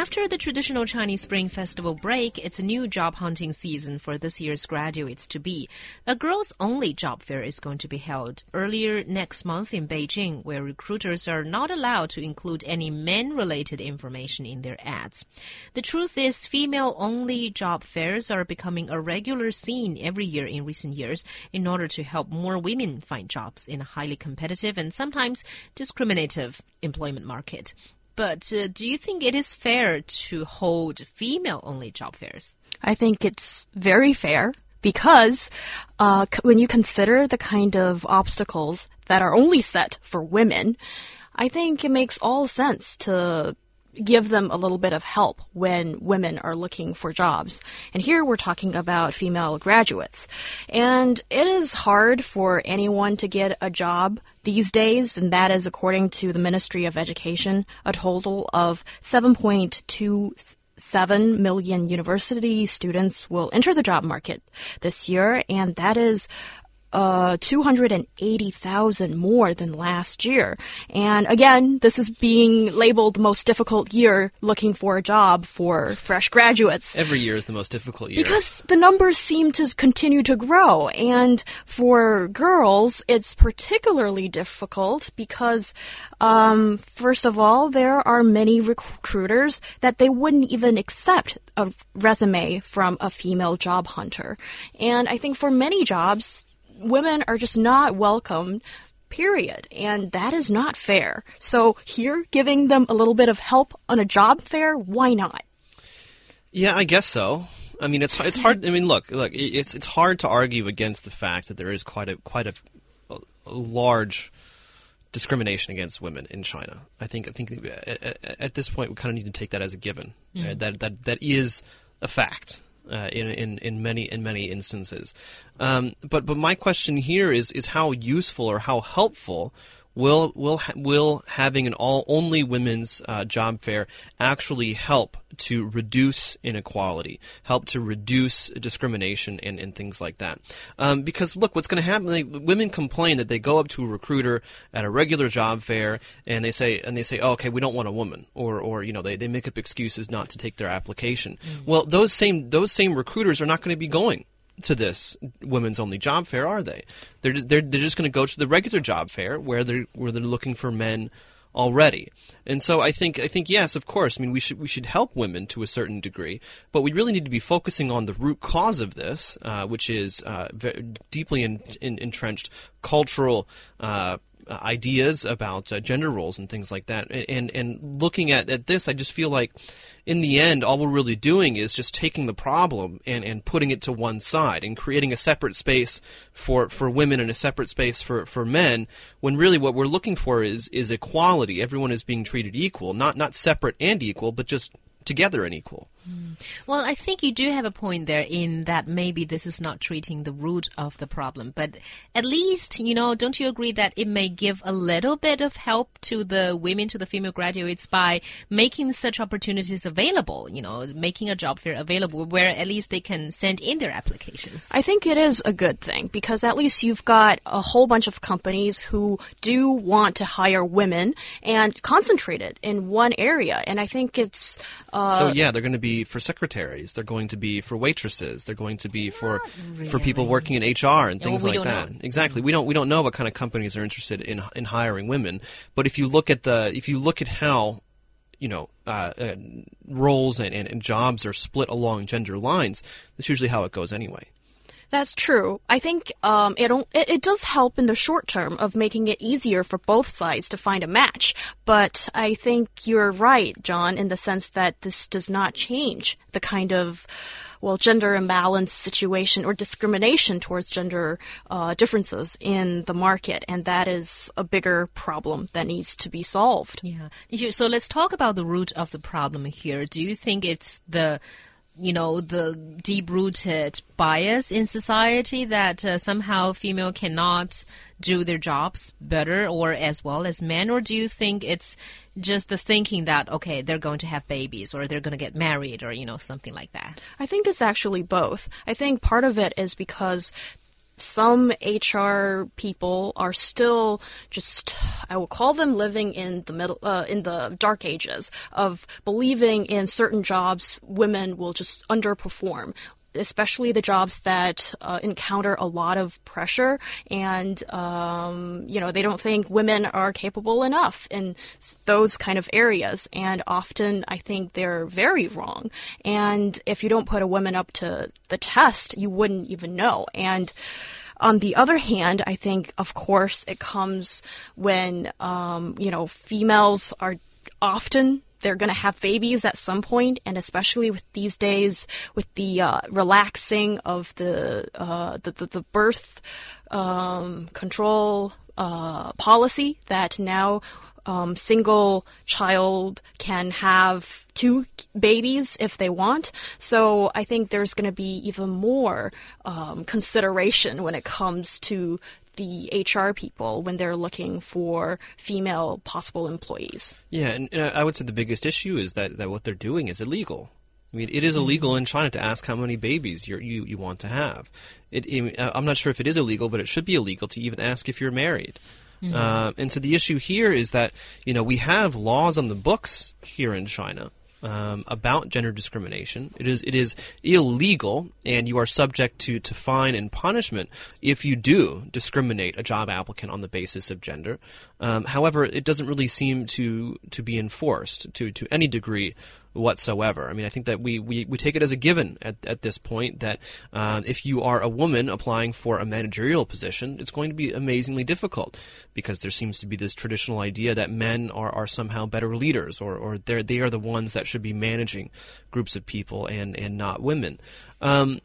After the traditional Chinese Spring Festival break, it's a new job hunting season for this year's graduates to be. A girls only job fair is going to be held earlier next month in Beijing, where recruiters are not allowed to include any men related information in their ads. The truth is, female only job fairs are becoming a regular scene every year in recent years in order to help more women find jobs in a highly competitive and sometimes discriminative employment market. But uh, do you think it is fair to hold female only job fairs? I think it's very fair because uh, when you consider the kind of obstacles that are only set for women, I think it makes all sense to give them a little bit of help when women are looking for jobs. And here we're talking about female graduates. And it is hard for anyone to get a job these days, and that is according to the Ministry of Education, a total of 7.2 7 million university students will enter the job market this year, and that is uh, 280,000 more than last year. And again, this is being labeled the most difficult year looking for a job for fresh graduates. Every year is the most difficult year. Because the numbers seem to continue to grow. And for girls, it's particularly difficult because, um, first of all, there are many recruiters that they wouldn't even accept a resume from a female job hunter. And I think for many jobs, women are just not welcome period. And that is not fair. So here, giving them a little bit of help on a job fair, why not? Yeah, I guess so. I mean, it's it's hard. I mean, look, look, it's it's hard to argue against the fact that there is quite a quite a, a large discrimination against women in China. I think I think at, at, this point we kind of need to take that as a given. Mm. Right? That that that is a fact uh, in, in in many in many instances. Um, but but my question here is is how useful or how helpful will will will having an all only women's uh, job fair actually help to reduce inequality, help to reduce discrimination and, and things like that? Um, because look, what's going to happen? Like, women complain that they go up to a recruiter at a regular job fair and they say and they say, oh, okay, we don't want a woman, or or you know they, they make up excuses not to take their application. Mm-hmm. Well, those same those same recruiters are not going to be going to this women's only job fair, are they? They're they're they're just going to go to the regular job fair where they're where they're looking for men already. And so I think I think yes, of course. I mean, we should we should help women to a certain degree, but we really need to be focusing on the root cause of this, uh, which is uh, deeply in, in, entrenched cultural. Uh, ideas about uh, gender roles and things like that, and and looking at, at this, I just feel like in the end, all we're really doing is just taking the problem and, and putting it to one side and creating a separate space for, for women and a separate space for, for men, when really what we're looking for is, is equality. Everyone is being treated equal, not, not separate and equal, but just together and equal. Mm. Well, I think you do have a point there in that maybe this is not treating the root of the problem, but at least, you know, don't you agree that it may give a little bit of help to the women, to the female graduates by making such opportunities available, you know, making a job fair available where at least they can send in their applications? I think it is a good thing because at least you've got a whole bunch of companies who do want to hire women and concentrate it in one area. And I think it's. Uh, so, yeah, they're going to be for secretaries. They're going to be for waitresses. They're going to be for really. for people working in HR and things well, like that. Know. Exactly. We don't we don't know what kind of companies are interested in in hiring women. But if you look at the if you look at how you know uh, uh, roles and, and, and jobs are split along gender lines, that's usually how it goes anyway. That's true. I think um, it, it, does help in the short term of making it easier for both sides to find a match. But I think you're right, John, in the sense that this does not change the kind of well, gender imbalance situation or discrimination towards gender uh, differences in the market, and that is a bigger problem that needs to be solved. Yeah. So let's talk about the root of the problem here. Do you think it's the you know the deep-rooted bias in society that uh, somehow female cannot do their jobs better or as well as men? Or do you think it's just the thinking that okay they're going to have babies or they're going to get married or you know something like that? I think it's actually both. I think part of it is because some HR people are still just, I will call them living in the middle, uh, in the dark ages of believing in certain jobs women will just underperform especially the jobs that uh, encounter a lot of pressure and um, you know they don't think women are capable enough in those kind of areas. And often i think they're very wrong. And if you don't put a woman up to the test you wouldn't even know. And on the other hand, I think, of course, it comes when, um, you know, females are often they're going to have babies at some point, and especially with these days, with the uh, relaxing of the, uh, the, the the birth um, control uh, policy that now um, single child can have two babies if they want. So I think there's going to be even more um, consideration when it comes to the HR people when they're looking for female possible employees. Yeah, and, and I would say the biggest issue is that, that what they're doing is illegal. I mean, it is illegal in China to ask how many babies you you want to have. It, it, I'm not sure if it is illegal, but it should be illegal to even ask if you're married. Mm-hmm. Uh, and so the issue here is that you know we have laws on the books here in China um, about gender discrimination. It is it is illegal, and you are subject to, to fine and punishment if you do discriminate a job applicant on the basis of gender. Um, however, it doesn't really seem to to be enforced to to any degree whatsoever. I mean, I think that we, we, we take it as a given at, at this point that uh, if you are a woman applying for a managerial position, it's going to be amazingly difficult because there seems to be this traditional idea that men are, are somehow better leaders or, or they're, they are the ones that should be managing groups of people and, and not women. Um,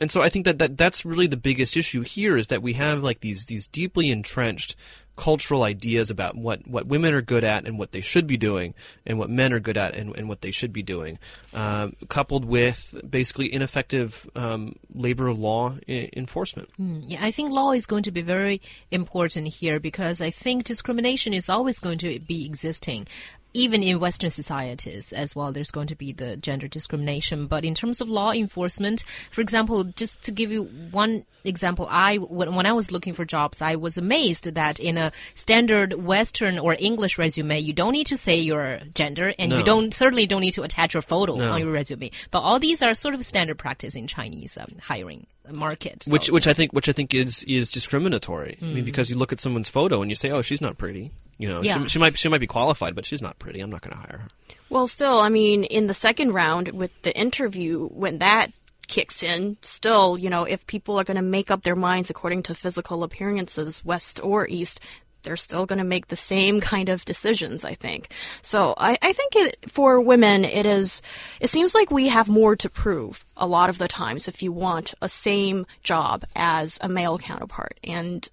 and so I think that, that that's really the biggest issue here is that we have like these these deeply entrenched cultural ideas about what, what women are good at and what they should be doing, and what men are good at and, and what they should be doing, um, coupled with basically ineffective um, labor law I- enforcement. Mm, yeah, I think law is going to be very important here because I think discrimination is always going to be existing even in Western societies as well, there's going to be the gender discrimination. But in terms of law enforcement, for example, just to give you one example, I when, when I was looking for jobs, I was amazed that in a standard Western or English resume, you don't need to say your gender, and No. you don't certainly don't need to attach your photo No. on your resume. But all these are sort of standard practice in Chinese um, hiring market. So, which which. I think which I think is is discriminatory. I mean, because you look at someone's photo and you say, "Oh, she's not pretty." You know, Yeah. she, she might she might be qualified, but she's not pretty. I'm not going to hire her. Well, still, I mean, in the second round with the interview, when that kicks in, still, you know, if people are going to make up their minds according to physical appearances, west or east, they're still going to make the same kind of decisions, I think. So I, I think it, for women, it is, it seems like we have more to prove a lot of the times if you want a same job as a male counterpart. And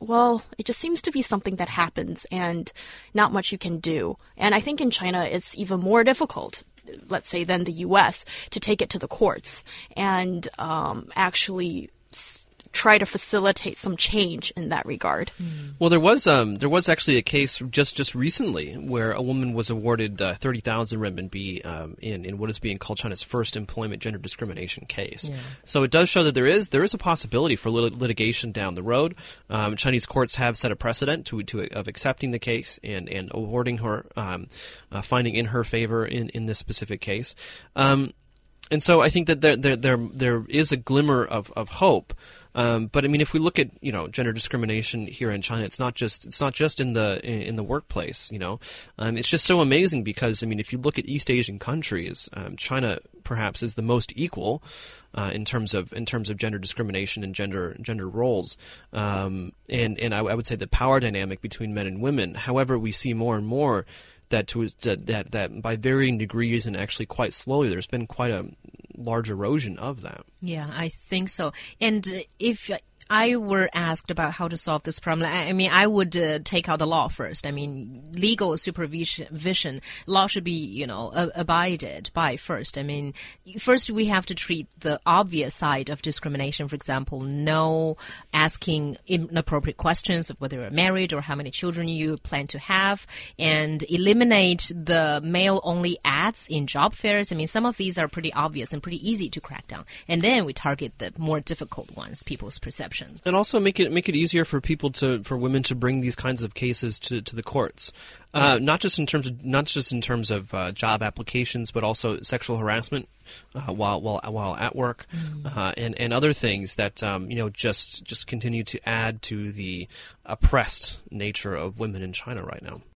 well, it just seems to be something that happens and not much you can do. And I think in China it's even more difficult, let's say, than the US to take it to the courts and um, actually try to facilitate some change in that regard. Well, there was um, there was actually a case just just recently where a woman was awarded uh, thirty thousand renminbi um, in in what is being called China's first employment gender discrimination case. So it does show that there is there is a possibility for lit- litigation down the road. Um, Chinese courts have set a precedent to to of accepting the case and and awarding her um, uh, finding in her favor in in this specific case. Um, and so I think that there there there, there is a glimmer of, of hope. Um, but I mean, if we look at you know gender discrimination here in China, it's not just it's not just in the in, the workplace. You know, um, it's just so amazing because I mean, if you look at East Asian countries, um, China perhaps is the most equal uh, in terms of in terms of gender discrimination and gender gender roles. Um, and and I, I would say the power dynamic between men and women. However, we see more and more that to that that by varying degrees and actually quite slowly, there's been quite a large erosion of that. Yeah, I think so. And if I were asked about how to solve this problem, I mean, I would uh, take out the law first. I mean, legal supervision, vision, law should be, you know, abided by first. I mean, first we have to treat the obvious side of discrimination. For example, no asking inappropriate questions of whether you're married or how many children you plan to have, and eliminate the male-only ads in job fairs. I mean, some of these are pretty obvious and pretty easy to crack down. And then we target the more difficult ones, people's perception. Protection. and also make it make it easier for people to for women to bring these kinds of cases to, to the courts, uh, not just in terms of not just in terms of uh, job applications, but also sexual harassment uh, while while while at work, uh, and and other things that um, you know just just continue to add to the oppressed nature of women in China right now.